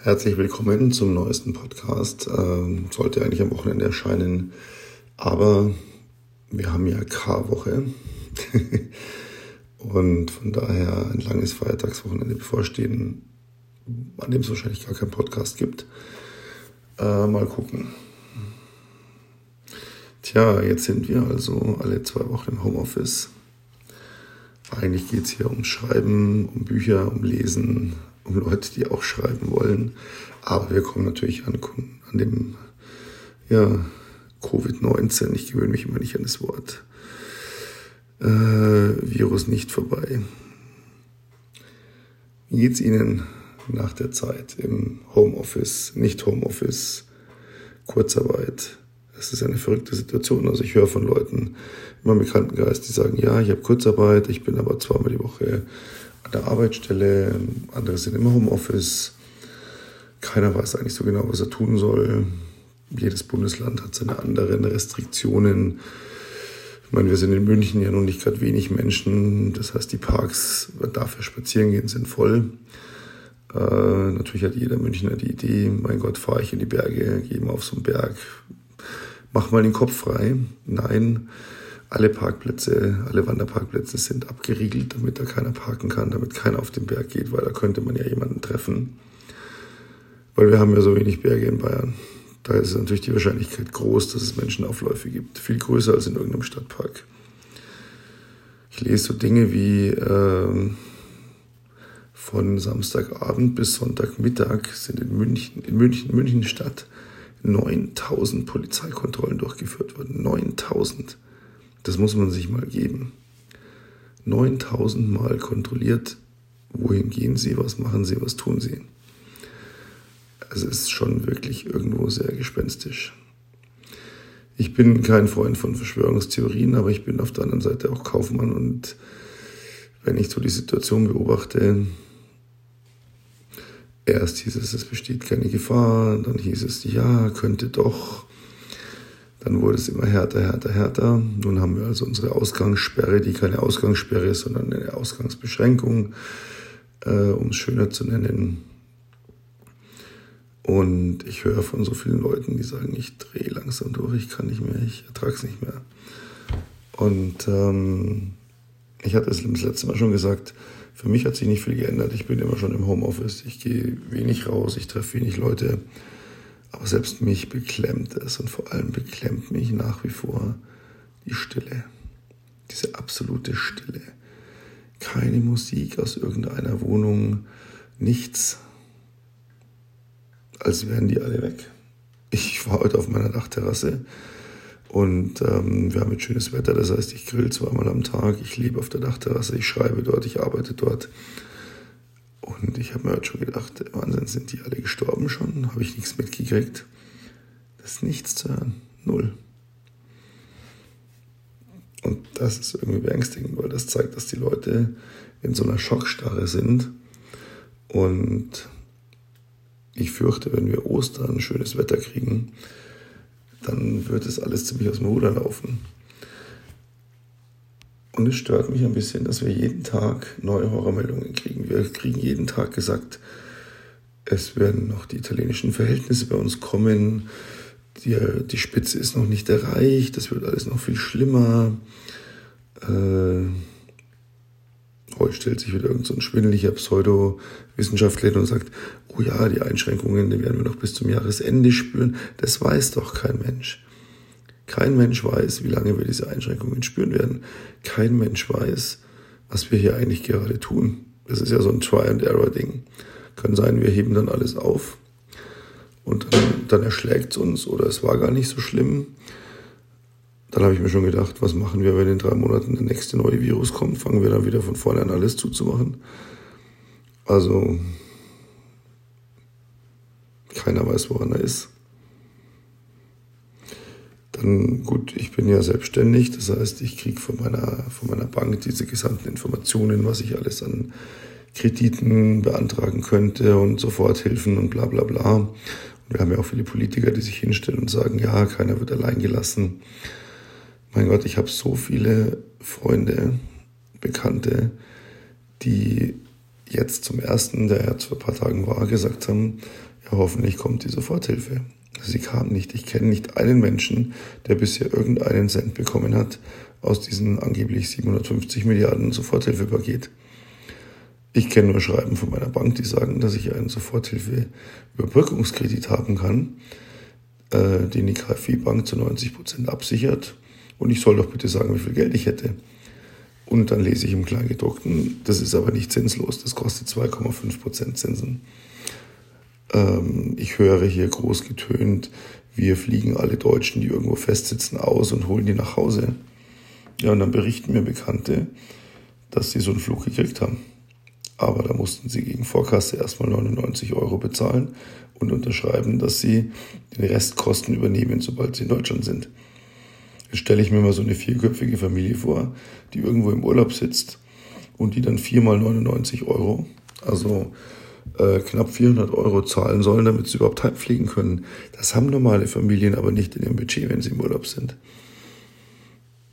Herzlich willkommen zum neuesten Podcast. Ähm, sollte eigentlich am Wochenende erscheinen, aber wir haben ja K-Woche und von daher ein langes Feiertagswochenende bevorstehen, an dem es wahrscheinlich gar keinen Podcast gibt. Äh, mal gucken. Tja, jetzt sind wir also alle zwei Wochen im Homeoffice. Eigentlich geht es hier um Schreiben, um Bücher, um Lesen, um Leute, die auch schreiben wollen. Aber wir kommen natürlich an, an dem ja, Covid-19, ich gewöhne mich immer nicht an das Wort, äh, Virus nicht vorbei. Wie geht's Ihnen nach der Zeit im Homeoffice, nicht Homeoffice, Kurzarbeit? Es ist eine verrückte Situation. Also ich höre von Leuten in meinem Bekanntenkreis, die sagen, ja, ich habe Kurzarbeit, ich bin aber zweimal die Woche an der Arbeitsstelle, andere sind im Homeoffice. Keiner weiß eigentlich so genau, was er tun soll. Jedes Bundesland hat seine anderen Restriktionen. Ich meine, wir sind in München ja noch nicht gerade wenig Menschen. Das heißt, die Parks, ja spazieren gehen, sind voll. Äh, natürlich hat jeder Münchner die Idee, mein Gott, fahre ich in die Berge, gehe mal auf so einen Berg, mach mal den Kopf frei. Nein, alle Parkplätze, alle Wanderparkplätze sind abgeriegelt, damit da keiner parken kann, damit keiner auf den Berg geht, weil da könnte man ja jemanden treffen. Weil wir haben ja so wenig Berge in Bayern. Da ist natürlich die Wahrscheinlichkeit groß, dass es Menschenaufläufe gibt. Viel größer als in irgendeinem Stadtpark. Ich lese so Dinge wie äh, von Samstagabend bis Sonntagmittag sind in München, in München, München Stadt 9000 Polizeikontrollen durchgeführt worden. 9000. Das muss man sich mal geben. 9000 Mal kontrolliert, wohin gehen Sie, was machen Sie, was tun Sie. Es ist schon wirklich irgendwo sehr gespenstisch. Ich bin kein Freund von Verschwörungstheorien, aber ich bin auf der anderen Seite auch Kaufmann und wenn ich so die Situation beobachte, erst hieß es, es besteht keine Gefahr, dann hieß es, ja, könnte doch, dann wurde es immer härter, härter, härter. Nun haben wir also unsere Ausgangssperre, die keine Ausgangssperre ist, sondern eine Ausgangsbeschränkung, äh, um es schöner zu nennen. Und ich höre von so vielen Leuten, die sagen, ich drehe langsam durch, ich kann nicht mehr, ich ertrage es nicht mehr. Und ähm, ich hatte es das letzte Mal schon gesagt, für mich hat sich nicht viel geändert. Ich bin immer schon im Homeoffice, ich gehe wenig raus, ich treffe wenig Leute. Aber selbst mich beklemmt es und vor allem beklemmt mich nach wie vor die Stille. Diese absolute Stille. Keine Musik aus irgendeiner Wohnung, nichts. Als wären die alle weg. Ich war heute auf meiner Dachterrasse und ähm, wir haben jetzt schönes Wetter. Das heißt, ich grill zweimal am Tag. Ich lebe auf der Dachterrasse, ich schreibe dort, ich arbeite dort. Und ich habe mir halt schon gedacht, Wahnsinn, sind die alle gestorben schon? Habe ich nichts mitgekriegt? Das ist nichts zu hören. Null. Und das ist irgendwie beängstigend, weil das zeigt, dass die Leute in so einer Schockstarre sind. Und ich fürchte, wenn wir Ostern schönes Wetter kriegen, dann wird es alles ziemlich aus dem Ruder laufen. Und es stört mich ein bisschen, dass wir jeden Tag neue Horrormeldungen kriegen. Wir kriegen jeden Tag gesagt, es werden noch die italienischen Verhältnisse bei uns kommen. Die, die Spitze ist noch nicht erreicht. Das wird alles noch viel schlimmer. Äh, heute stellt sich wieder irgendein so schwindeliger Pseudowissenschaftler und sagt, oh ja, die Einschränkungen, die werden wir noch bis zum Jahresende spüren. Das weiß doch kein Mensch. Kein Mensch weiß, wie lange wir diese Einschränkungen spüren werden. Kein Mensch weiß, was wir hier eigentlich gerade tun. Das ist ja so ein Try-and-Error-Ding. Kann sein, wir heben dann alles auf und dann, dann erschlägt es uns oder es war gar nicht so schlimm. Dann habe ich mir schon gedacht, was machen wir, wenn in drei Monaten der nächste neue Virus kommt? Fangen wir dann wieder von vorne an alles zuzumachen? Also, keiner weiß, woran er ist. Dann gut, ich bin ja selbstständig, das heißt, ich kriege von meiner, von meiner Bank diese gesamten Informationen, was ich alles an Krediten beantragen könnte und Soforthilfen und bla bla bla. Und wir haben ja auch viele Politiker, die sich hinstellen und sagen, ja, keiner wird allein gelassen. Mein Gott, ich habe so viele Freunde, Bekannte, die jetzt zum ersten, der jetzt vor ein paar Tagen war, gesagt haben, Ja, hoffentlich kommt die Soforthilfe. Sie kam nicht. Ich kenne nicht einen Menschen, der bisher irgendeinen Cent bekommen hat aus diesem angeblich 750 Milliarden Soforthilfepaket. Ich kenne nur Schreiben von meiner Bank, die sagen, dass ich einen Soforthilfe-Überbrückungskredit haben kann, äh, den die KfW-Bank zu 90 Prozent absichert. Und ich soll doch bitte sagen, wie viel Geld ich hätte. Und dann lese ich im Kleingedruckten, das ist aber nicht zinslos, das kostet 2,5 Prozent Zinsen. Ähm, ich höre hier groß getönt, wir fliegen alle Deutschen, die irgendwo festsitzen, aus und holen die nach Hause. Ja, und dann berichten mir Bekannte, dass sie so einen Flug gekriegt haben. Aber da mussten sie gegen Vorkasse erstmal 99 Euro bezahlen und unterschreiben, dass sie den Restkosten übernehmen, sobald sie in Deutschland sind. Jetzt stelle ich mir mal so eine vierköpfige Familie vor, die irgendwo im Urlaub sitzt und die dann viermal 99 Euro, also äh, knapp 400 Euro zahlen sollen, damit sie überhaupt heimfliegen können. Das haben normale Familien aber nicht in ihrem Budget, wenn sie im Urlaub sind.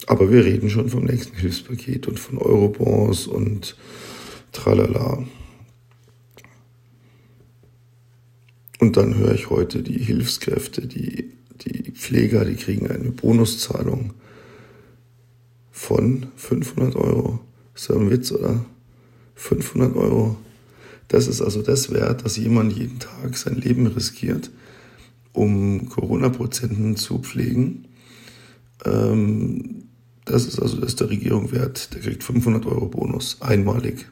Aber wir reden schon vom nächsten Hilfspaket und von Eurobonds und tralala. Und dann höre ich heute die Hilfskräfte, die, die Pfleger, die kriegen eine Bonuszahlung von 500 Euro. Ist ja ein Witz, oder? 500 Euro. Das ist also das wert, dass jemand jeden Tag sein Leben riskiert, um Corona-Prozenten zu pflegen. Ähm, das ist also das der Regierung wert. Der kriegt 500 Euro Bonus, einmalig.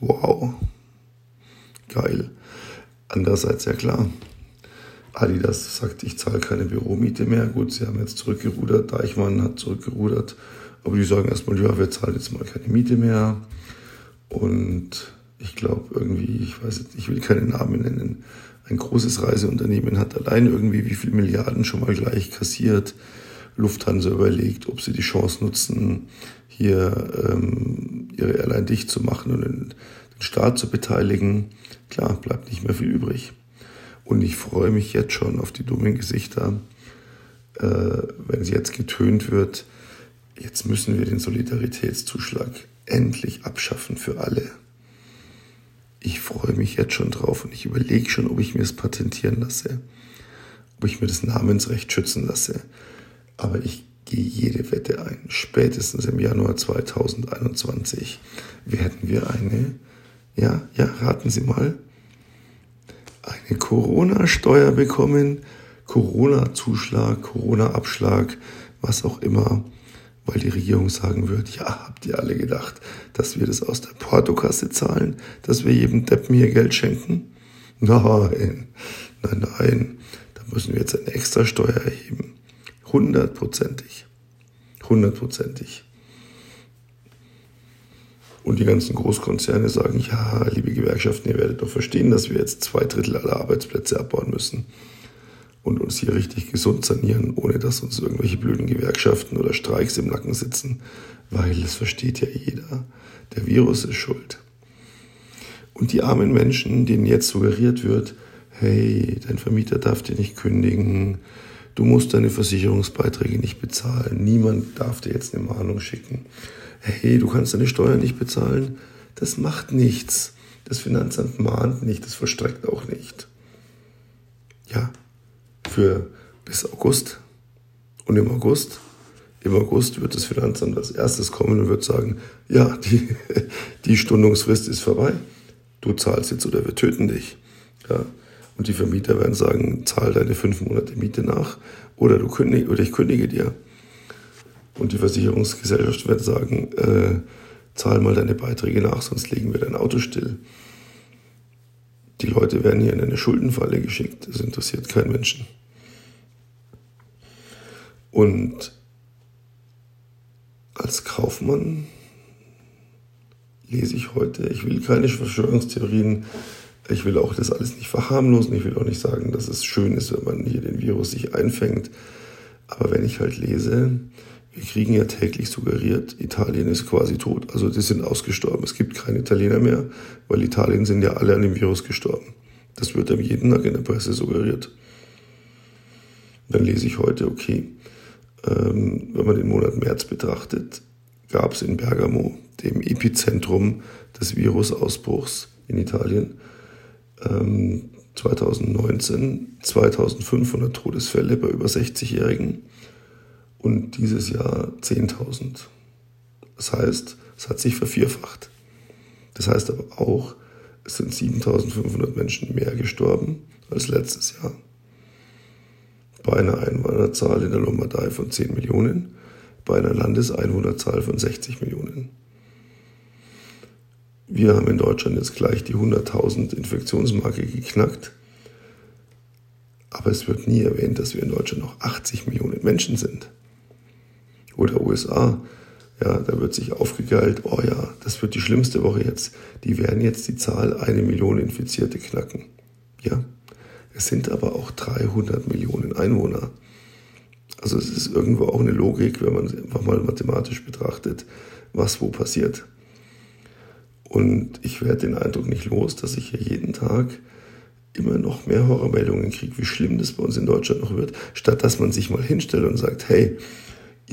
Wow. Geil. Andererseits ja klar. Adidas sagt, ich zahle keine Büromiete mehr. Gut, sie haben jetzt zurückgerudert. Deichmann hat zurückgerudert. Aber die sagen erstmal, ja, wir zahlen jetzt mal keine Miete mehr. Und ich glaube irgendwie, ich weiß jetzt, ich will keine Namen nennen, ein großes Reiseunternehmen hat allein irgendwie wie viele Milliarden schon mal gleich kassiert. Lufthansa überlegt, ob sie die Chance nutzen, hier ähm, ihre Airline dicht zu machen und den, den Staat zu beteiligen. Klar, bleibt nicht mehr viel übrig. Und ich freue mich jetzt schon auf die dummen Gesichter, äh, wenn sie jetzt getönt wird. Jetzt müssen wir den Solidaritätszuschlag endlich abschaffen für alle ich freue mich jetzt schon drauf und ich überlege schon, ob ich mir es patentieren lasse, ob ich mir das Namensrecht schützen lasse. Aber ich gehe jede Wette ein. Spätestens im Januar 2021 werden wir eine, ja, ja, raten Sie mal, eine Corona-Steuer bekommen, Corona-Zuschlag, Corona-Abschlag, was auch immer weil die Regierung sagen wird, ja, habt ihr alle gedacht, dass wir das aus der Portokasse zahlen, dass wir jedem Deppen hier Geld schenken? Nein, nein, nein, da müssen wir jetzt eine extra Steuer erheben. Hundertprozentig. Hundertprozentig. Und die ganzen Großkonzerne sagen, ja, liebe Gewerkschaften, ihr werdet doch verstehen, dass wir jetzt zwei Drittel aller Arbeitsplätze abbauen müssen und uns hier richtig gesund sanieren, ohne dass uns irgendwelche blöden Gewerkschaften oder Streiks im Nacken sitzen, weil es versteht ja jeder, der Virus ist schuld. Und die armen Menschen, denen jetzt suggeriert wird, hey, dein Vermieter darf dir nicht kündigen, du musst deine Versicherungsbeiträge nicht bezahlen, niemand darf dir jetzt eine Mahnung schicken, hey, du kannst deine Steuern nicht bezahlen, das macht nichts. Das Finanzamt mahnt nicht, das verstreckt auch nicht. Ja, für bis August. Und im August, im August wird das Finanzamt als erstes kommen und wird sagen, ja, die, die Stundungsfrist ist vorbei. Du zahlst jetzt oder wir töten dich. Ja. Und die Vermieter werden sagen, zahl deine fünf Monate Miete nach oder, du kündig, oder ich kündige dir. Und die Versicherungsgesellschaft wird sagen, äh, zahl mal deine Beiträge nach, sonst legen wir dein Auto still. Die Leute werden hier in eine Schuldenfalle geschickt. Das interessiert keinen Menschen. Und als Kaufmann lese ich heute, ich will keine Verschwörungstheorien, ich will auch das alles nicht verharmlosen, ich will auch nicht sagen, dass es schön ist, wenn man hier den Virus sich einfängt. Aber wenn ich halt lese, wir kriegen ja täglich suggeriert, Italien ist quasi tot. Also die sind ausgestorben. Es gibt keine Italiener mehr, weil Italien sind ja alle an dem Virus gestorben. Das wird einem jeden Tag in der Presse suggeriert. Dann lese ich heute, okay, ähm, wenn man den Monat März betrachtet, gab es in Bergamo, dem Epizentrum des Virusausbruchs in Italien, 2019 2500 Todesfälle bei über 60-Jährigen und dieses Jahr 10.000. Das heißt, es hat sich vervierfacht. Das heißt aber auch, es sind 7500 Menschen mehr gestorben als letztes Jahr. Bei einer Einwohnerzahl in der Lombardei von 10 Millionen, bei einer Landeseinwohnerzahl von 60 Millionen. Wir haben in Deutschland jetzt gleich die 100.000 Infektionsmarke geknackt. Aber es wird nie erwähnt, dass wir in Deutschland noch 80 Millionen Menschen sind. Oder USA, ja, da wird sich aufgegeilt, oh ja, das wird die schlimmste Woche jetzt. Die werden jetzt die Zahl eine Million Infizierte knacken. Ja, es sind aber auch 300 Millionen Einwohner. Also es ist irgendwo auch eine Logik, wenn man es einfach mal mathematisch betrachtet, was wo passiert. Und ich werde den Eindruck nicht los, dass ich hier jeden Tag immer noch mehr Horrormeldungen kriege, wie schlimm das bei uns in Deutschland noch wird, statt dass man sich mal hinstellt und sagt, hey,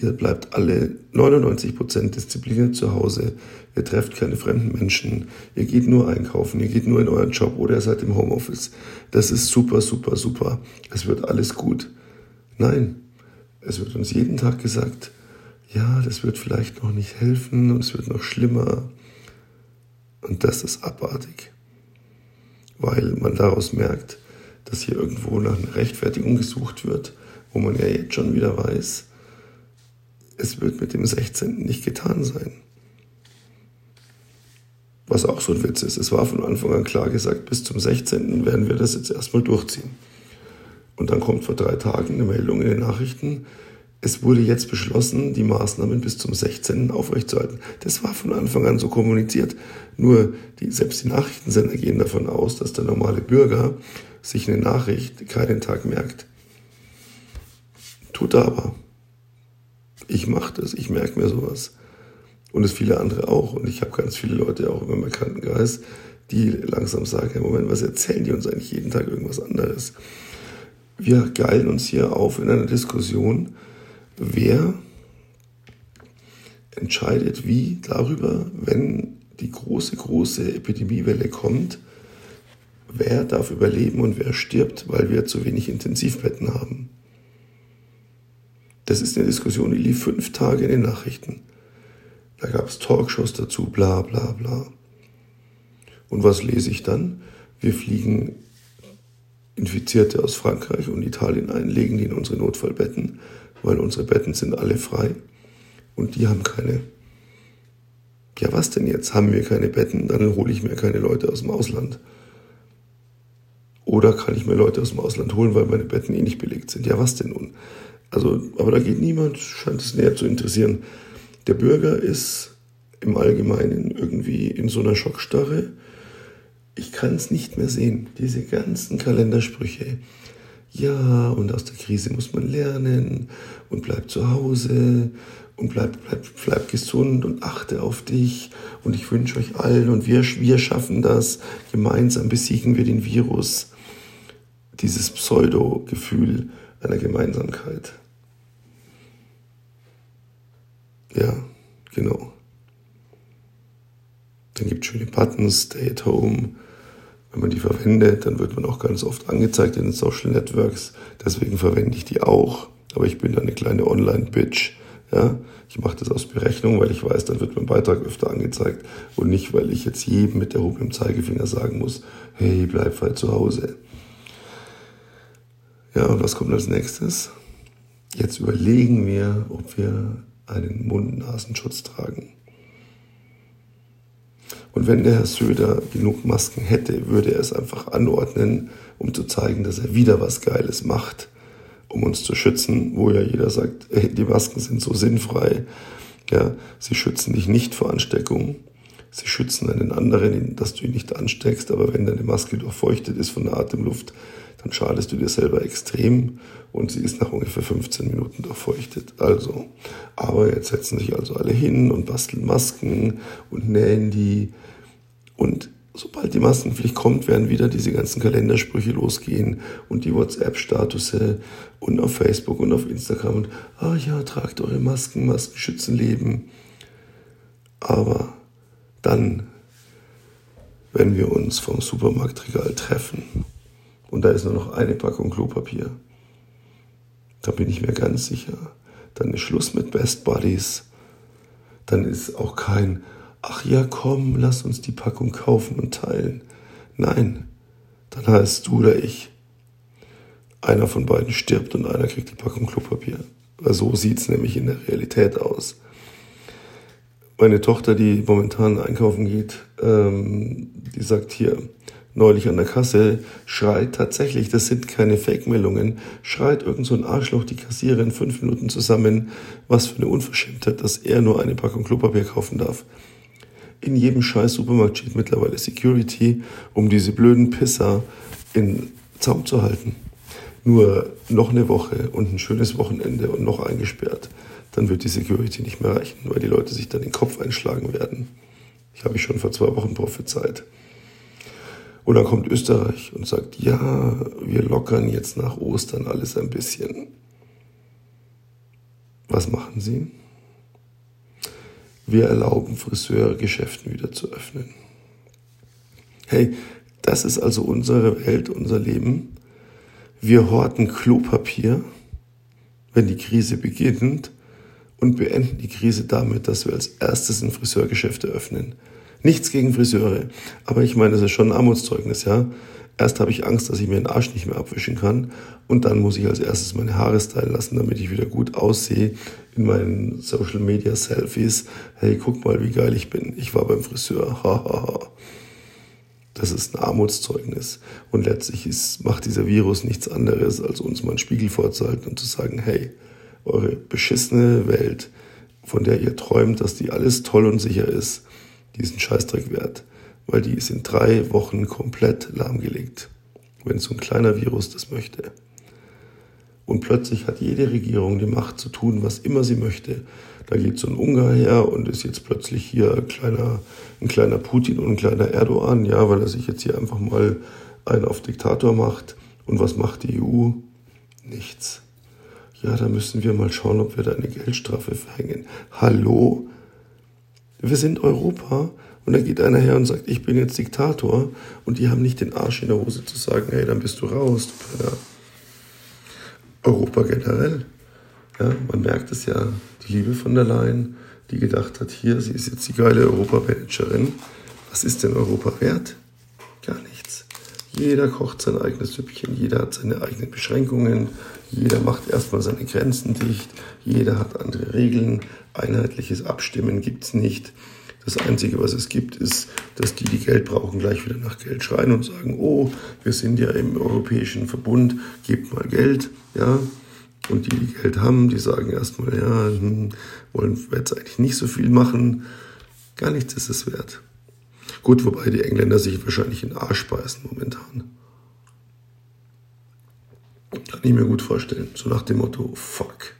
ihr bleibt alle 99% diszipliniert zu Hause, ihr trefft keine fremden Menschen, ihr geht nur einkaufen, ihr geht nur in euren Job oder ihr seid im Homeoffice. Das ist super, super, super. Es wird alles gut. Nein, es wird uns jeden Tag gesagt, ja, das wird vielleicht noch nicht helfen und es wird noch schlimmer. Und das ist abartig, weil man daraus merkt, dass hier irgendwo nach einer Rechtfertigung gesucht wird, wo man ja jetzt schon wieder weiß, es wird mit dem 16. nicht getan sein. Was auch so ein Witz ist. Es war von Anfang an klar gesagt, bis zum 16. werden wir das jetzt erstmal durchziehen. Und dann kommt vor drei Tagen eine Meldung in den Nachrichten, es wurde jetzt beschlossen, die Maßnahmen bis zum 16. aufrechtzuerhalten. Das war von Anfang an so kommuniziert. Nur die, selbst die Nachrichtensender gehen davon aus, dass der normale Bürger sich eine Nachricht keinen Tag merkt. Tut er aber. Ich mache das, ich merke mir sowas. Und es viele andere auch. Und ich habe ganz viele Leute auch in meinem Bekanntenkreis, die langsam sagen, Moment, was erzählen die uns eigentlich jeden Tag irgendwas anderes? Wir geilen uns hier auf in einer Diskussion, wer entscheidet wie darüber, wenn die große, große Epidemiewelle kommt, wer darf überleben und wer stirbt, weil wir zu wenig Intensivbetten haben. Das ist eine Diskussion, die lief fünf Tage in den Nachrichten. Da gab es Talkshows dazu, bla bla bla. Und was lese ich dann? Wir fliegen Infizierte aus Frankreich und Italien ein, legen die in unsere Notfallbetten weil unsere Betten sind alle frei und die haben keine. Ja, was denn jetzt? Haben wir keine Betten, dann hole ich mir keine Leute aus dem Ausland. Oder kann ich mir Leute aus dem Ausland holen, weil meine Betten eh nicht belegt sind? Ja, was denn nun? Also, aber da geht niemand, scheint es näher zu interessieren. Der Bürger ist im Allgemeinen irgendwie in so einer Schockstarre. Ich kann es nicht mehr sehen. Diese ganzen Kalendersprüche ja, und aus der Krise muss man lernen und bleib zu Hause und bleib, bleib, bleib gesund und achte auf dich und ich wünsche euch allen und wir, wir schaffen das, gemeinsam besiegen wir den Virus, dieses Pseudo-Gefühl einer Gemeinsamkeit. Ja, genau. Dann gibt es schöne Buttons, Stay at Home, wenn man die verwendet, dann wird man auch ganz oft angezeigt in den Social Networks. Deswegen verwende ich die auch. Aber ich bin da eine kleine Online-Bitch. Ja, ich mache das aus Berechnung, weil ich weiß, dann wird mein Beitrag öfter angezeigt und nicht, weil ich jetzt jedem mit der Hupe im Zeigefinger sagen muss, hey, bleib halt zu Hause. Ja, und was kommt als nächstes? Jetzt überlegen wir, ob wir einen Mund-Nasenschutz tragen. Und wenn der Herr Söder genug Masken hätte, würde er es einfach anordnen, um zu zeigen, dass er wieder was Geiles macht, um uns zu schützen, wo ja jeder sagt, ey, die Masken sind so sinnfrei. Ja, sie schützen dich nicht vor Ansteckung. Sie schützen einen anderen, dass du ihn nicht ansteckst, aber wenn deine Maske durchfeuchtet ist von der Atemluft, dann schadest du dir selber extrem und sie ist nach ungefähr 15 Minuten durchfeuchtet. Also, aber jetzt setzen sich also alle hin und basteln Masken und nähen die und sobald die Maskenpflicht kommt, werden wieder diese ganzen Kalendersprüche losgehen und die WhatsApp-Statusse und auf Facebook und auf Instagram und, ah ja, tragt eure Masken, Masken schützen Leben. Aber dann, wenn wir uns vom Supermarktregal treffen und da ist nur noch eine Packung Klopapier, da bin ich mir ganz sicher, dann ist Schluss mit Best Buddies, dann ist auch kein, ach ja, komm, lass uns die Packung kaufen und teilen. Nein, dann heißt du oder ich. Einer von beiden stirbt und einer kriegt die Packung Klopapier. So sieht es nämlich in der Realität aus. Meine Tochter, die momentan einkaufen geht, ähm, die sagt hier, neulich an der Kasse, schreit tatsächlich, das sind keine Fake-Meldungen, schreit irgend so ein Arschloch die Kassiererin fünf Minuten zusammen, was für eine Unverschämtheit, dass er nur eine Packung Klopapier kaufen darf. In jedem scheiß Supermarkt steht mittlerweile Security, um diese blöden Pisser in Zaum zu halten. Nur noch eine Woche und ein schönes Wochenende und noch eingesperrt, dann wird die Security nicht mehr reichen, weil die Leute sich dann den Kopf einschlagen werden. Ich habe ich schon vor zwei Wochen prophezeit. Und dann kommt Österreich und sagt, ja, wir lockern jetzt nach Ostern alles ein bisschen. Was machen sie? Wir erlauben Friseurgeschäften wieder zu öffnen. Hey, das ist also unsere Welt, unser Leben. Wir horten Klopapier, wenn die Krise beginnt und beenden die Krise damit, dass wir als erstes ein Friseurgeschäft eröffnen. Nichts gegen Friseure, aber ich meine, das ist schon ein Armutszeugnis, ja. Erst habe ich Angst, dass ich mir den Arsch nicht mehr abwischen kann und dann muss ich als erstes meine Haare stylen lassen, damit ich wieder gut aussehe in meinen Social Media Selfies. Hey, guck mal, wie geil ich bin. Ich war beim Friseur. Das ist ein Armutszeugnis. Und letztlich ist, macht dieser Virus nichts anderes, als uns mal einen Spiegel vorzuhalten und zu sagen, hey, eure beschissene Welt, von der ihr träumt, dass die alles toll und sicher ist, diesen Scheißdreck wert, weil die ist in drei Wochen komplett lahmgelegt, wenn so ein kleiner Virus das möchte. Und plötzlich hat jede Regierung die Macht zu tun, was immer sie möchte. Da geht so ein Ungar her und ist jetzt plötzlich hier ein kleiner, ein kleiner Putin und ein kleiner Erdogan, ja, weil er sich jetzt hier einfach mal einen auf Diktator macht. Und was macht die EU? Nichts. Ja, da müssen wir mal schauen, ob wir da eine Geldstrafe verhängen. Hallo? Wir sind Europa und da geht einer her und sagt, ich bin jetzt Diktator und die haben nicht den Arsch in der Hose zu sagen, hey, dann bist du raus, du. Europa generell. Ja, man merkt es ja, die Liebe von der Leyen, die gedacht hat, hier, sie ist jetzt die geile Europamanagerin. Was ist denn Europa wert? Gar nichts. Jeder kocht sein eigenes Süppchen, jeder hat seine eigenen Beschränkungen, jeder macht erstmal seine Grenzen dicht, jeder hat andere Regeln, einheitliches Abstimmen gibt es nicht. Das Einzige, was es gibt, ist, dass die, die Geld brauchen, gleich wieder nach Geld schreien und sagen, oh, wir sind ja im Europäischen Verbund, gebt mal Geld, ja. Und die, die Geld haben, die sagen erstmal, ja, hm, wollen wir jetzt eigentlich nicht so viel machen. Gar nichts ist es wert. Gut, wobei die Engländer sich wahrscheinlich in den Arsch beißen momentan. Kann ich mir gut vorstellen. So nach dem Motto, fuck.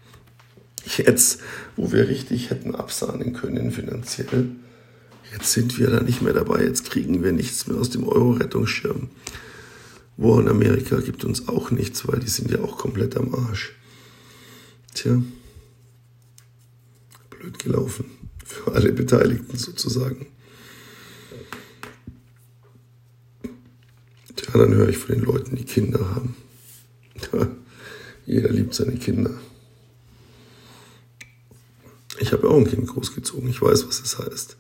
Jetzt, wo wir richtig hätten absahnen können finanziell, jetzt sind wir da nicht mehr dabei. Jetzt kriegen wir nichts mehr aus dem Euro-Rettungsschirm. War in Amerika gibt uns auch nichts, weil die sind ja auch komplett am Arsch. Tja, blöd gelaufen. Für alle Beteiligten sozusagen. Tja, dann höre ich von den Leuten, die Kinder haben. Jeder liebt seine Kinder. Ich habe auch ein Kind großgezogen. Ich weiß, was das heißt.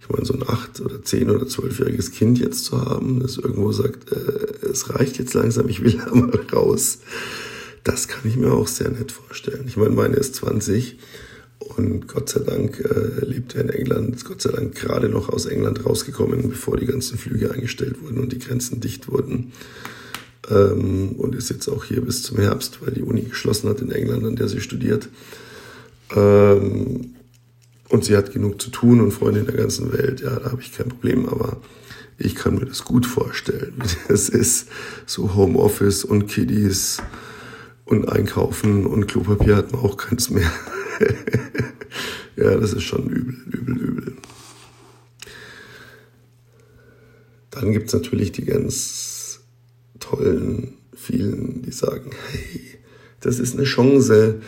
Ich meine, so ein acht oder zehn oder zwölfjähriges Kind jetzt zu haben, das irgendwo sagt, äh, es reicht jetzt langsam, ich will da mal raus. Das kann ich mir auch sehr nett vorstellen. Ich meine, meine ist 20 und Gott sei Dank äh, lebt er in England, ist Gott sei Dank gerade noch aus England rausgekommen, bevor die ganzen Flüge eingestellt wurden und die Grenzen dicht wurden ähm, und ist jetzt auch hier bis zum Herbst, weil die Uni geschlossen hat in England, an der sie studiert. Ähm, und sie hat genug zu tun und Freunde in der ganzen Welt. Ja, da habe ich kein Problem, aber ich kann mir das gut vorstellen, wie das ist. So Homeoffice und Kiddies und Einkaufen und Klopapier hat man auch keins mehr. ja, das ist schon übel, übel, übel. Dann gibt's natürlich die ganz tollen vielen, die sagen, hey, das ist eine Chance,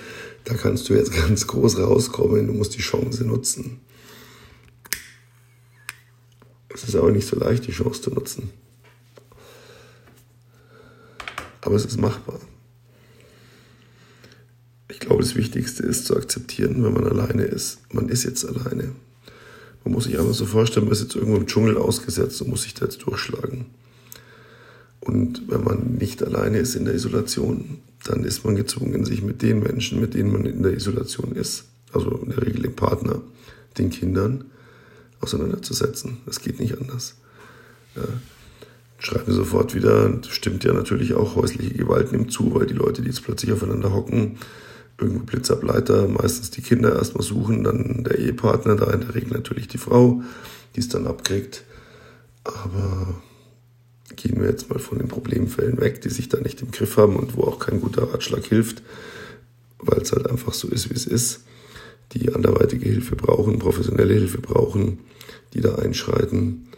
da kannst du jetzt ganz groß rauskommen, du musst die Chance nutzen. Es ist aber nicht so leicht, die Chance zu nutzen. Aber es ist machbar. Ich glaube, das Wichtigste ist zu akzeptieren, wenn man alleine ist. Man ist jetzt alleine. Man muss sich einfach so vorstellen, man ist jetzt irgendwo im Dschungel ausgesetzt und muss sich da jetzt durchschlagen. Und wenn man nicht alleine ist in der Isolation, dann ist man gezwungen, sich mit den Menschen, mit denen man in der Isolation ist, also in der Regel dem Partner, den Kindern, auseinanderzusetzen. Das geht nicht anders. Ja. Schreiben sofort wieder, stimmt ja natürlich auch, häusliche Gewalt nimmt zu, weil die Leute, die jetzt plötzlich aufeinander hocken, irgendwo Blitzableiter, meistens die Kinder erstmal suchen, dann der Ehepartner, da in der Regel natürlich die Frau, die es dann abkriegt. Aber gehen wir jetzt mal von den Problemfällen weg, die sich da nicht im Griff haben und wo auch kein guter Ratschlag hilft, weil es halt einfach so ist, wie es ist, die anderweitige Hilfe brauchen, professionelle Hilfe brauchen, die da einschreiten.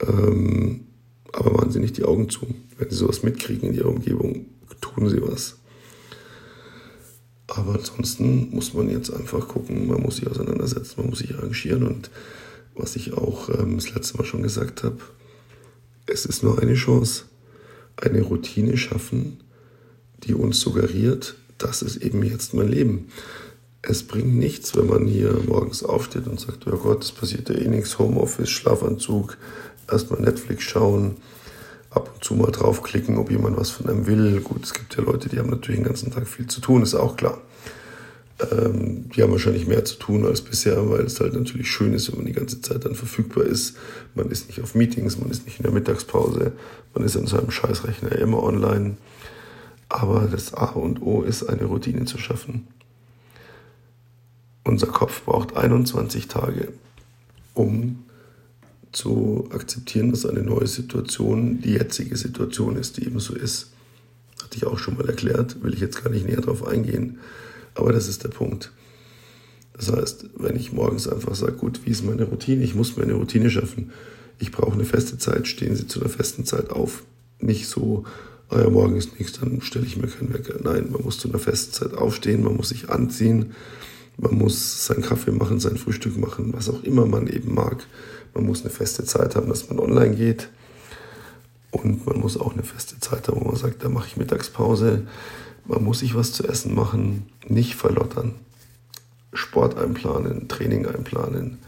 Ähm, aber machen Sie nicht die Augen zu. Wenn Sie sowas mitkriegen in Ihrer Umgebung, tun Sie was. Aber ansonsten muss man jetzt einfach gucken, man muss sich auseinandersetzen, man muss sich arrangieren und was ich auch ähm, das letzte Mal schon gesagt habe, es ist nur eine Chance. Eine Routine schaffen, die uns suggeriert, das ist eben jetzt mein Leben. Es bringt nichts, wenn man hier morgens aufsteht und sagt, oh Gott, es passiert ja eh nichts, Homeoffice, Schlafanzug, erstmal Netflix schauen, ab und zu mal draufklicken, ob jemand was von einem will. Gut, es gibt ja Leute, die haben natürlich den ganzen Tag viel zu tun, ist auch klar. Ähm, die haben wahrscheinlich mehr zu tun als bisher, weil es halt natürlich schön ist, wenn man die ganze Zeit dann verfügbar ist. Man ist nicht auf Meetings, man ist nicht in der Mittagspause, man ist an seinem Scheißrechner immer online. Aber das A und O ist, eine Routine zu schaffen. Unser Kopf braucht 21 Tage, um zu akzeptieren, dass eine neue Situation die jetzige Situation ist, die eben so ist. Hatte ich auch schon mal erklärt, will ich jetzt gar nicht näher darauf eingehen. Aber das ist der Punkt. Das heißt, wenn ich morgens einfach sage, gut, wie ist meine Routine? Ich muss mir eine Routine schaffen. Ich brauche eine feste Zeit, stehen Sie zu einer festen Zeit auf. Nicht so, ah ja, morgen ist nichts, dann stelle ich mir keinen Wecker. Nein, man muss zu einer festen Zeit aufstehen, man muss sich anziehen, man muss seinen Kaffee machen, sein Frühstück machen, was auch immer man eben mag. Man muss eine feste Zeit haben, dass man online geht. Und man muss auch eine feste Zeit haben, wo man sagt, da mache ich Mittagspause. Man muss sich was zu essen machen, nicht verlottern. Sport einplanen, Training einplanen.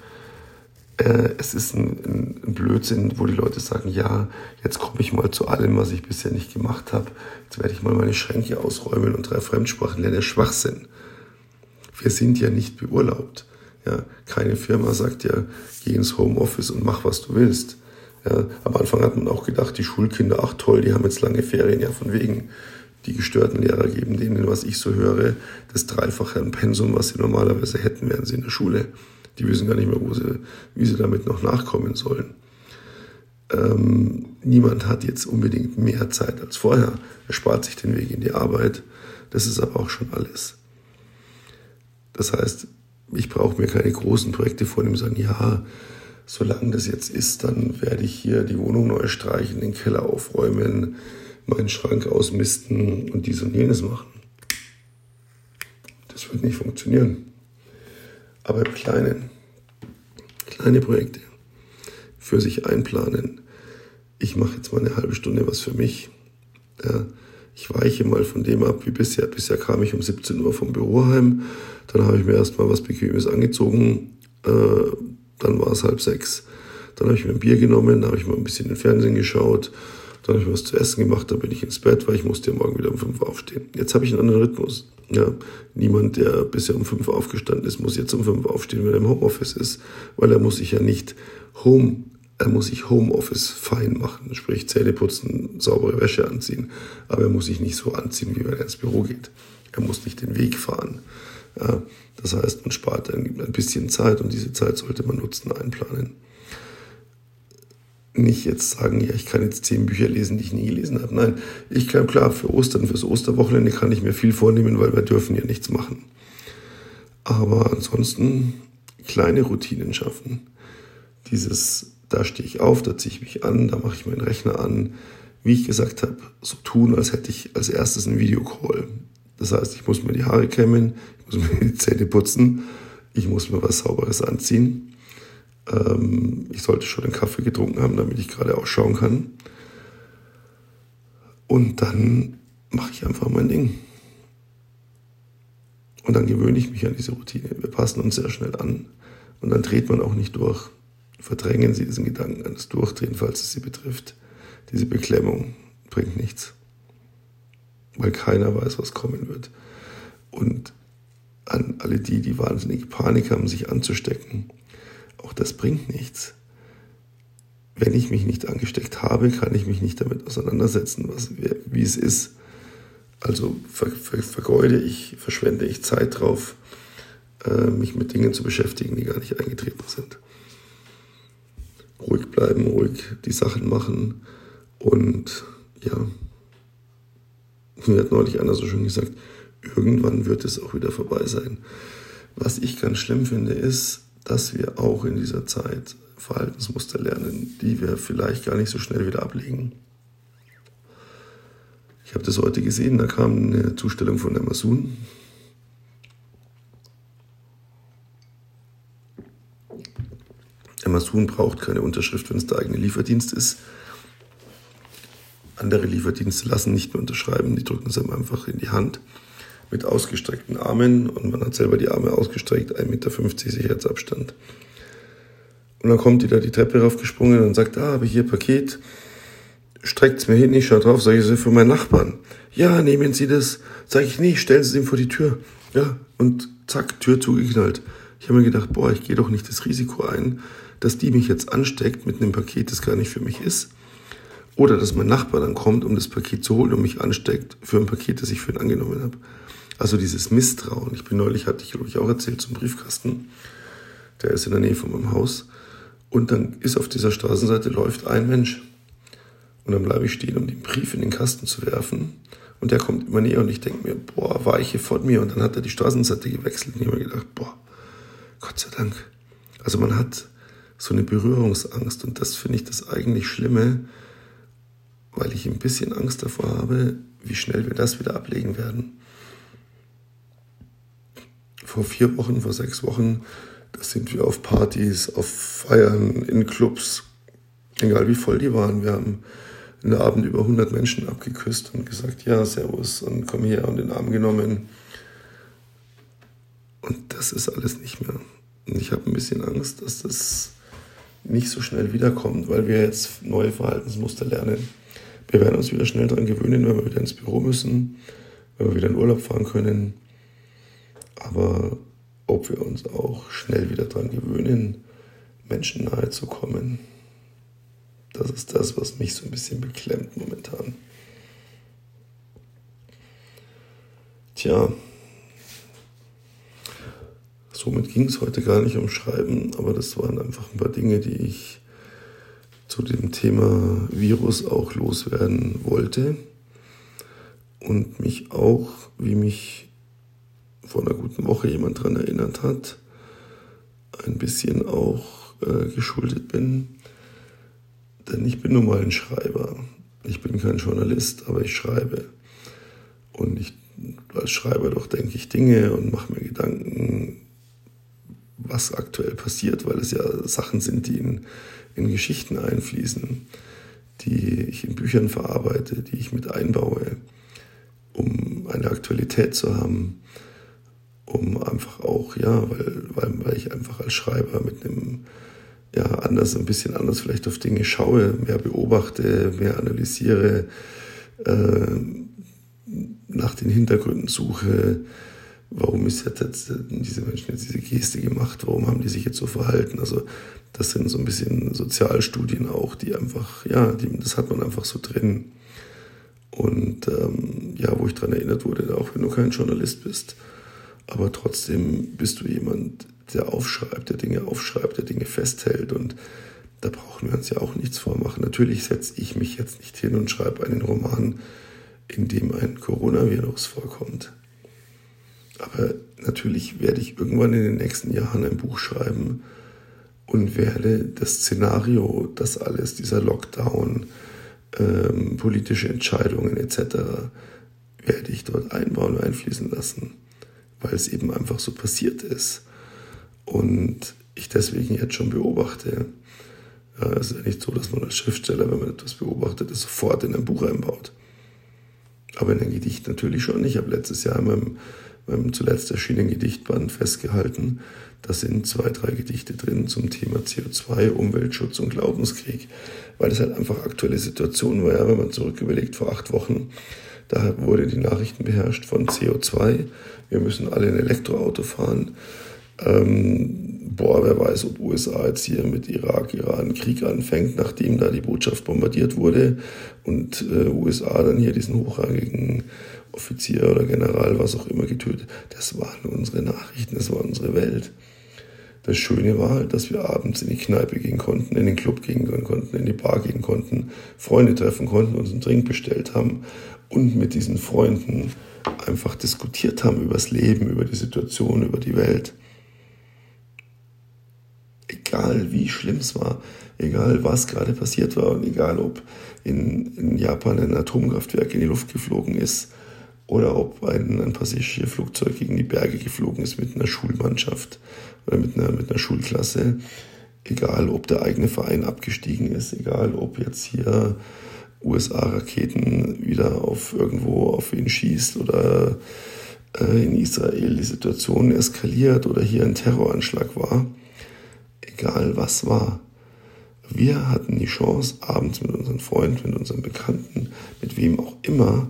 Äh, es ist ein, ein, Blödsinn, wo die Leute sagen, ja, jetzt komme ich mal zu allem, was ich bisher nicht gemacht habe. Jetzt werde ich mal meine Schränke ausräumen und drei Fremdsprachen lernen. Schwachsinn. Wir sind ja nicht beurlaubt. Ja, keine Firma sagt ja, geh ins Homeoffice und mach, was du willst. Ja, am Anfang hat man auch gedacht, die Schulkinder, ach toll, die haben jetzt lange Ferien, ja, von wegen die gestörten Lehrer geben denen, was ich so höre, das Dreifache an Pensum, was sie normalerweise hätten, wären sie in der Schule. Die wissen gar nicht mehr, wo sie, wie sie damit noch nachkommen sollen. Ähm, niemand hat jetzt unbedingt mehr Zeit als vorher. Er spart sich den Weg in die Arbeit. Das ist aber auch schon alles. Das heißt, ich brauche mir keine großen Projekte vornehmen, sagen, ja, solange das jetzt ist, dann werde ich hier die Wohnung neu streichen, den Keller aufräumen, meinen Schrank ausmisten und dies und jenes machen. Das wird nicht funktionieren. Aber im Kleinen, kleine Projekte für sich einplanen. Ich mache jetzt mal eine halbe Stunde was für mich. Ja, ich weiche mal von dem ab wie bisher. Bisher kam ich um 17 Uhr vom Büro heim. Dann habe ich mir erstmal was Bequemes angezogen. Äh, dann war es halb sechs. Dann habe ich mir ein Bier genommen, habe ich mal ein bisschen den Fernsehen geschaut. Dann habe ich was zu essen gemacht, dann bin ich ins Bett, weil ich musste ja morgen wieder um fünf aufstehen. Jetzt habe ich einen anderen Rhythmus. Ja, niemand, der bisher um fünf aufgestanden ist, muss jetzt um fünf aufstehen, wenn er im Homeoffice ist, weil er muss sich ja nicht Home er muss sich Homeoffice fein machen, sprich Zähne putzen, saubere Wäsche anziehen. Aber er muss sich nicht so anziehen, wie wenn er ins Büro geht. Er muss nicht den Weg fahren. Ja, das heißt, man spart ein, bisschen Zeit und diese Zeit sollte man nutzen, einplanen. Nicht jetzt sagen, ja, ich kann jetzt zehn Bücher lesen, die ich nie gelesen habe. Nein, ich glaube, klar, für Ostern, fürs Osterwochenende kann ich mir viel vornehmen, weil wir dürfen ja nichts machen. Aber ansonsten kleine Routinen schaffen. Dieses da stehe ich auf, da ziehe ich mich an, da mache ich meinen Rechner an. Wie ich gesagt habe, so tun, als hätte ich als erstes einen Videocall. Das heißt, ich muss mir die Haare kämmen, muss mir die Zähne putzen, ich muss mir was Sauberes anziehen. Ähm, ich sollte schon einen Kaffee getrunken haben, damit ich gerade ausschauen kann. Und dann mache ich einfach mein Ding. Und dann gewöhne ich mich an diese Routine. Wir passen uns sehr schnell an. Und dann dreht man auch nicht durch. Verdrängen Sie diesen Gedanken an das Durchdrehen, falls es Sie betrifft. Diese Beklemmung bringt nichts. Weil keiner weiß, was kommen wird. Und an alle die, die wahnsinnige Panik haben, sich anzustecken, auch das bringt nichts. Wenn ich mich nicht angesteckt habe, kann ich mich nicht damit auseinandersetzen, was, wie es ist. Also ver, ver, vergeude ich, verschwende ich Zeit drauf, äh, mich mit Dingen zu beschäftigen, die gar nicht eingetreten sind. Ruhig bleiben, ruhig die Sachen machen und ja, mir hat neulich einer so schön gesagt, irgendwann wird es auch wieder vorbei sein. Was ich ganz schlimm finde, ist, dass wir auch in dieser Zeit Verhaltensmuster lernen, die wir vielleicht gar nicht so schnell wieder ablegen. Ich habe das heute gesehen, da kam eine Zustellung von Amazon. Amazon braucht keine Unterschrift, wenn es der eigene Lieferdienst ist. Andere Lieferdienste lassen nicht mehr unterschreiben, die drücken es einem einfach in die Hand mit ausgestreckten Armen und man hat selber die Arme ausgestreckt, 1,50 Meter Sicherheitsabstand. Und dann kommt die da die Treppe raufgesprungen und sagt, ah, habe ich hier Paket, streckt's mir hin, ich schaue drauf, sage ich, das ist für meinen Nachbarn. Ja, nehmen Sie das. Sage ich, nee, stellen Sie es ihm vor die Tür. Ja, und zack, Tür zugeknallt. Ich habe mir gedacht, boah, ich gehe doch nicht das Risiko ein, dass die mich jetzt ansteckt mit einem Paket, das gar nicht für mich ist. Oder dass mein Nachbar dann kommt, um das Paket zu holen und mich ansteckt für ein Paket, das ich für ihn angenommen habe. Also dieses Misstrauen. Ich bin neulich, hatte ich glaube ich auch erzählt, zum Briefkasten. Der ist in der Nähe von meinem Haus. Und dann ist auf dieser Straßenseite läuft ein Mensch. Und dann bleibe ich stehen, um den Brief in den Kasten zu werfen. Und der kommt immer näher und ich denke mir, boah, war ich hier vor mir. Und dann hat er die Straßenseite gewechselt. Und ich habe mir gedacht, boah, Gott sei Dank. Also man hat so eine Berührungsangst. Und das finde ich das eigentlich Schlimme, weil ich ein bisschen Angst davor habe, wie schnell wir das wieder ablegen werden. Vor vier Wochen, vor sechs Wochen, da sind wir auf Partys, auf Feiern, in Clubs, egal wie voll die waren. Wir haben in der Abend über 100 Menschen abgeküsst und gesagt, ja, Servus und komm her und den Arm genommen. Und das ist alles nicht mehr. Und ich habe ein bisschen Angst, dass das nicht so schnell wiederkommt, weil wir jetzt neue Verhaltensmuster lernen. Wir werden uns wieder schnell daran gewöhnen, wenn wir wieder ins Büro müssen, wenn wir wieder in Urlaub fahren können. Aber ob wir uns auch schnell wieder daran gewöhnen, Menschen nahe zu kommen, das ist das, was mich so ein bisschen beklemmt momentan. Tja, somit ging es heute gar nicht um Schreiben, aber das waren einfach ein paar Dinge, die ich zu dem Thema Virus auch loswerden wollte und mich auch, wie mich vor einer guten Woche jemand daran erinnert hat, ein bisschen auch äh, geschuldet bin. Denn ich bin nun mal ein Schreiber. Ich bin kein Journalist, aber ich schreibe. Und ich, als Schreiber doch denke ich Dinge und mache mir Gedanken, was aktuell passiert, weil es ja Sachen sind, die in in Geschichten einfließen, die ich in Büchern verarbeite, die ich mit einbaue, um eine Aktualität zu haben, um einfach auch, ja, weil, weil, weil ich einfach als Schreiber mit einem, ja, anders, ein bisschen anders vielleicht auf Dinge schaue, mehr beobachte, mehr analysiere, äh, nach den Hintergründen suche, warum ist jetzt diese Menschen jetzt diese Geste gemacht, warum haben die sich jetzt so verhalten. Also das sind so ein bisschen Sozialstudien auch, die einfach, ja, die, das hat man einfach so drin. Und ähm, ja, wo ich daran erinnert wurde, auch wenn du kein Journalist bist, aber trotzdem bist du jemand, der aufschreibt, der Dinge aufschreibt, der Dinge festhält und da brauchen wir uns ja auch nichts vormachen. Natürlich setze ich mich jetzt nicht hin und schreibe einen Roman, in dem ein Coronavirus vorkommt. Aber natürlich werde ich irgendwann in den nächsten Jahren ein Buch schreiben und werde das Szenario, das alles, dieser Lockdown, ähm, politische Entscheidungen etc., werde ich dort einbauen und einfließen lassen, weil es eben einfach so passiert ist. Und ich deswegen jetzt schon beobachte. Ja, es ist ja nicht so, dass man als Schriftsteller, wenn man etwas beobachtet, es sofort in ein Buch einbaut. Aber in ein Gedicht natürlich schon. Ich habe letztes Jahr in meinem, meinem zuletzt erschienenen Gedichtband festgehalten, da sind zwei, drei Gedichte drin zum Thema CO2, Umweltschutz und Glaubenskrieg, weil das halt einfach aktuelle Situation war. Ja, wenn man zurück überlegt, vor acht Wochen, da wurde die Nachrichten beherrscht von CO2. Wir müssen alle ein Elektroauto fahren. Ähm, boah, wer weiß, ob USA jetzt hier mit Irak, Iran Krieg anfängt, nachdem da die Botschaft bombardiert wurde und äh, USA dann hier diesen hochrangigen Offizier oder General, was auch immer, getötet. Das waren unsere Nachrichten, das war unsere Welt. Das Schöne war halt, dass wir abends in die Kneipe gehen konnten, in den Club gehen konnten, in die Bar gehen konnten, Freunde treffen konnten, uns einen Drink bestellt haben und mit diesen Freunden einfach diskutiert haben über das Leben, über die Situation, über die Welt. Egal wie schlimm es war, egal was gerade passiert war und egal ob in, in Japan ein Atomkraftwerk in die Luft geflogen ist oder ob ein, ein Passagierflugzeug gegen die Berge geflogen ist mit einer Schulmannschaft oder mit einer, mit einer Schulklasse. Egal, ob der eigene Verein abgestiegen ist, egal, ob jetzt hier USA-Raketen wieder auf irgendwo auf ihn schießt oder äh, in Israel die Situation eskaliert oder hier ein Terroranschlag war. Egal was war. Wir hatten die Chance, abends mit unseren Freunden, mit unseren Bekannten, mit wem auch immer,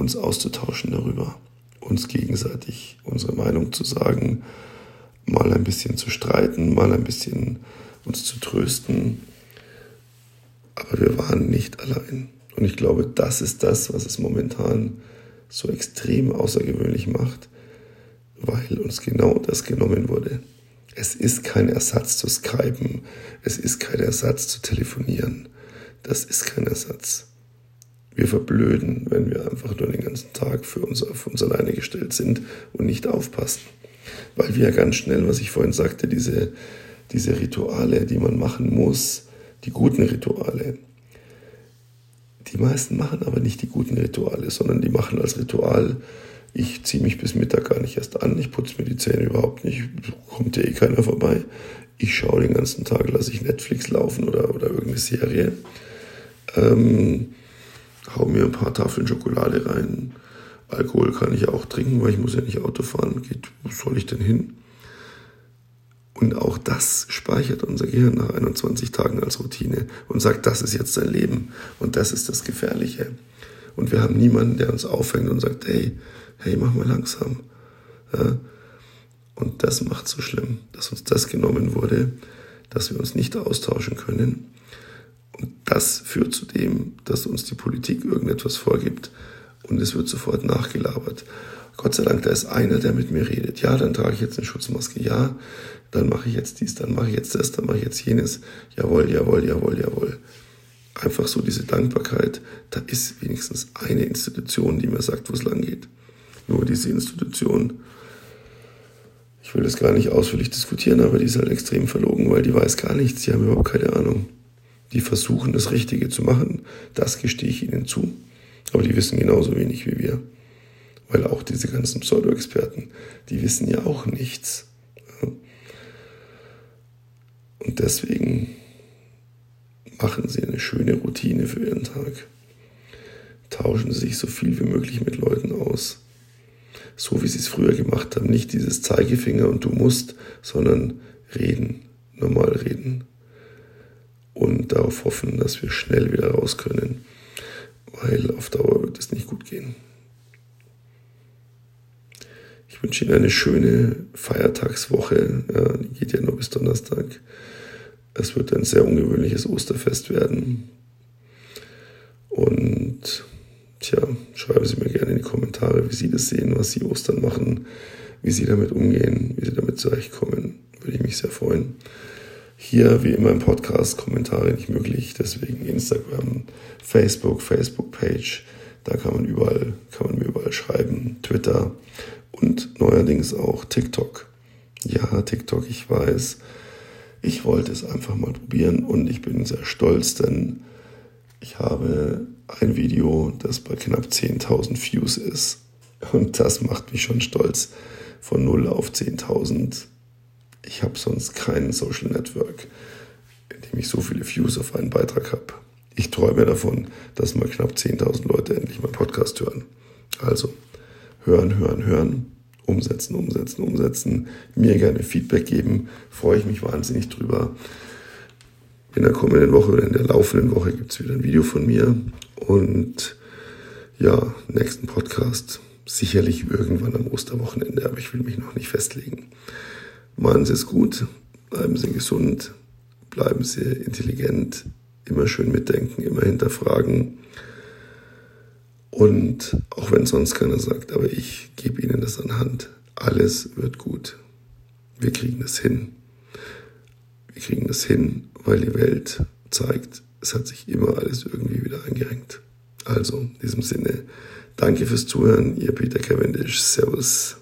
uns auszutauschen darüber, uns gegenseitig unsere Meinung zu sagen, mal ein bisschen zu streiten, mal ein bisschen uns zu trösten. Aber wir waren nicht allein. Und ich glaube, das ist das, was es momentan so extrem außergewöhnlich macht, weil uns genau das genommen wurde. Es ist kein Ersatz zu skypen, es ist kein Ersatz zu telefonieren. Das ist kein Ersatz. Wir verblöden, wenn wir einfach nur den ganzen Tag für uns auf uns alleine gestellt sind und nicht aufpassen. Weil wir ganz schnell, was ich vorhin sagte, diese, diese Rituale, die man machen muss, die guten Rituale, die meisten machen aber nicht die guten Rituale, sondern die machen als Ritual, ich ziehe mich bis Mittag gar nicht erst an, ich putze mir die Zähne überhaupt nicht, kommt ja eh keiner vorbei. Ich schaue den ganzen Tag, lasse ich Netflix laufen oder, oder irgendeine Serie. Ähm, hau mir ein paar Tafeln Schokolade rein. Alkohol kann ich auch trinken, weil ich muss ja nicht Auto fahren. Geht, wo soll ich denn hin? Und auch das speichert unser Gehirn nach 21 Tagen als Routine und sagt, das ist jetzt dein Leben und das ist das Gefährliche. Und wir haben niemanden, der uns aufhängt und sagt, hey, hey, mach mal langsam. Ja? Und das macht so schlimm, dass uns das genommen wurde, dass wir uns nicht austauschen können und das führt zu dem, dass uns die Politik irgendetwas vorgibt und es wird sofort nachgelabert. Gott sei Dank, da ist einer, der mit mir redet. Ja, dann trage ich jetzt eine Schutzmaske. Ja, dann mache ich jetzt dies, dann mache ich jetzt das, dann mache ich jetzt jenes. Jawohl, jawohl, jawohl, jawohl. Einfach so diese Dankbarkeit. Da ist wenigstens eine Institution, die mir sagt, wo es lang geht. Nur diese Institution, ich will das gar nicht ausführlich diskutieren, aber die ist halt extrem verlogen, weil die weiß gar nichts. Die haben überhaupt keine Ahnung die versuchen, das Richtige zu machen. Das gestehe ich ihnen zu. Aber die wissen genauso wenig wie wir. Weil auch diese ganzen Pseudo-Experten, die wissen ja auch nichts. Und deswegen machen sie eine schöne Routine für ihren Tag. Tauschen sie sich so viel wie möglich mit Leuten aus. So wie sie es früher gemacht haben. Nicht dieses Zeigefinger und du musst, sondern reden. Normal reden und darauf hoffen, dass wir schnell wieder raus können, weil auf Dauer wird es nicht gut gehen. Ich wünsche Ihnen eine schöne Feiertagswoche. Ja, die geht ja nur bis Donnerstag. Es wird ein sehr ungewöhnliches Osterfest werden. Und tja, schreiben Sie mir gerne in die Kommentare, wie Sie das sehen, was Sie Ostern machen, wie Sie damit umgehen, wie Sie damit zurechtkommen. Würde ich mich sehr freuen. Hier, wie immer im Podcast, Kommentare nicht möglich. Deswegen Instagram, Facebook, Facebook-Page. Da kann man überall, kann man mir überall schreiben. Twitter und neuerdings auch TikTok. Ja, TikTok, ich weiß. Ich wollte es einfach mal probieren und ich bin sehr stolz, denn ich habe ein Video, das bei knapp 10.000 Views ist. Und das macht mich schon stolz. Von 0 auf 10.000 ich habe sonst kein Social Network, in dem ich so viele Views auf einen Beitrag habe. ich träume davon, dass mal knapp 10.000 Leute endlich meinen Podcast hören. Also hören, hören, hören, umsetzen, umsetzen, umsetzen, mir gerne Feedback geben, freue ich mich wahnsinnig drüber. In der kommenden Woche oder in der laufenden Woche gibt es wieder ein Video von mir und ja, nächsten Podcast sicherlich irgendwann am Osterwochenende, aber ich will mich noch nicht festlegen. Machen Sie es gut, bleiben Sie gesund, bleiben Sie intelligent, immer schön mitdenken, immer hinterfragen. Und auch wenn sonst keiner sagt, aber ich gebe Ihnen das an Hand. Alles wird gut. Wir kriegen das hin. Wir kriegen das hin, weil die Welt zeigt, es hat sich immer alles irgendwie wieder eingerenkt. Also, in diesem Sinne, danke fürs Zuhören, ihr Peter Cavendish. Servus.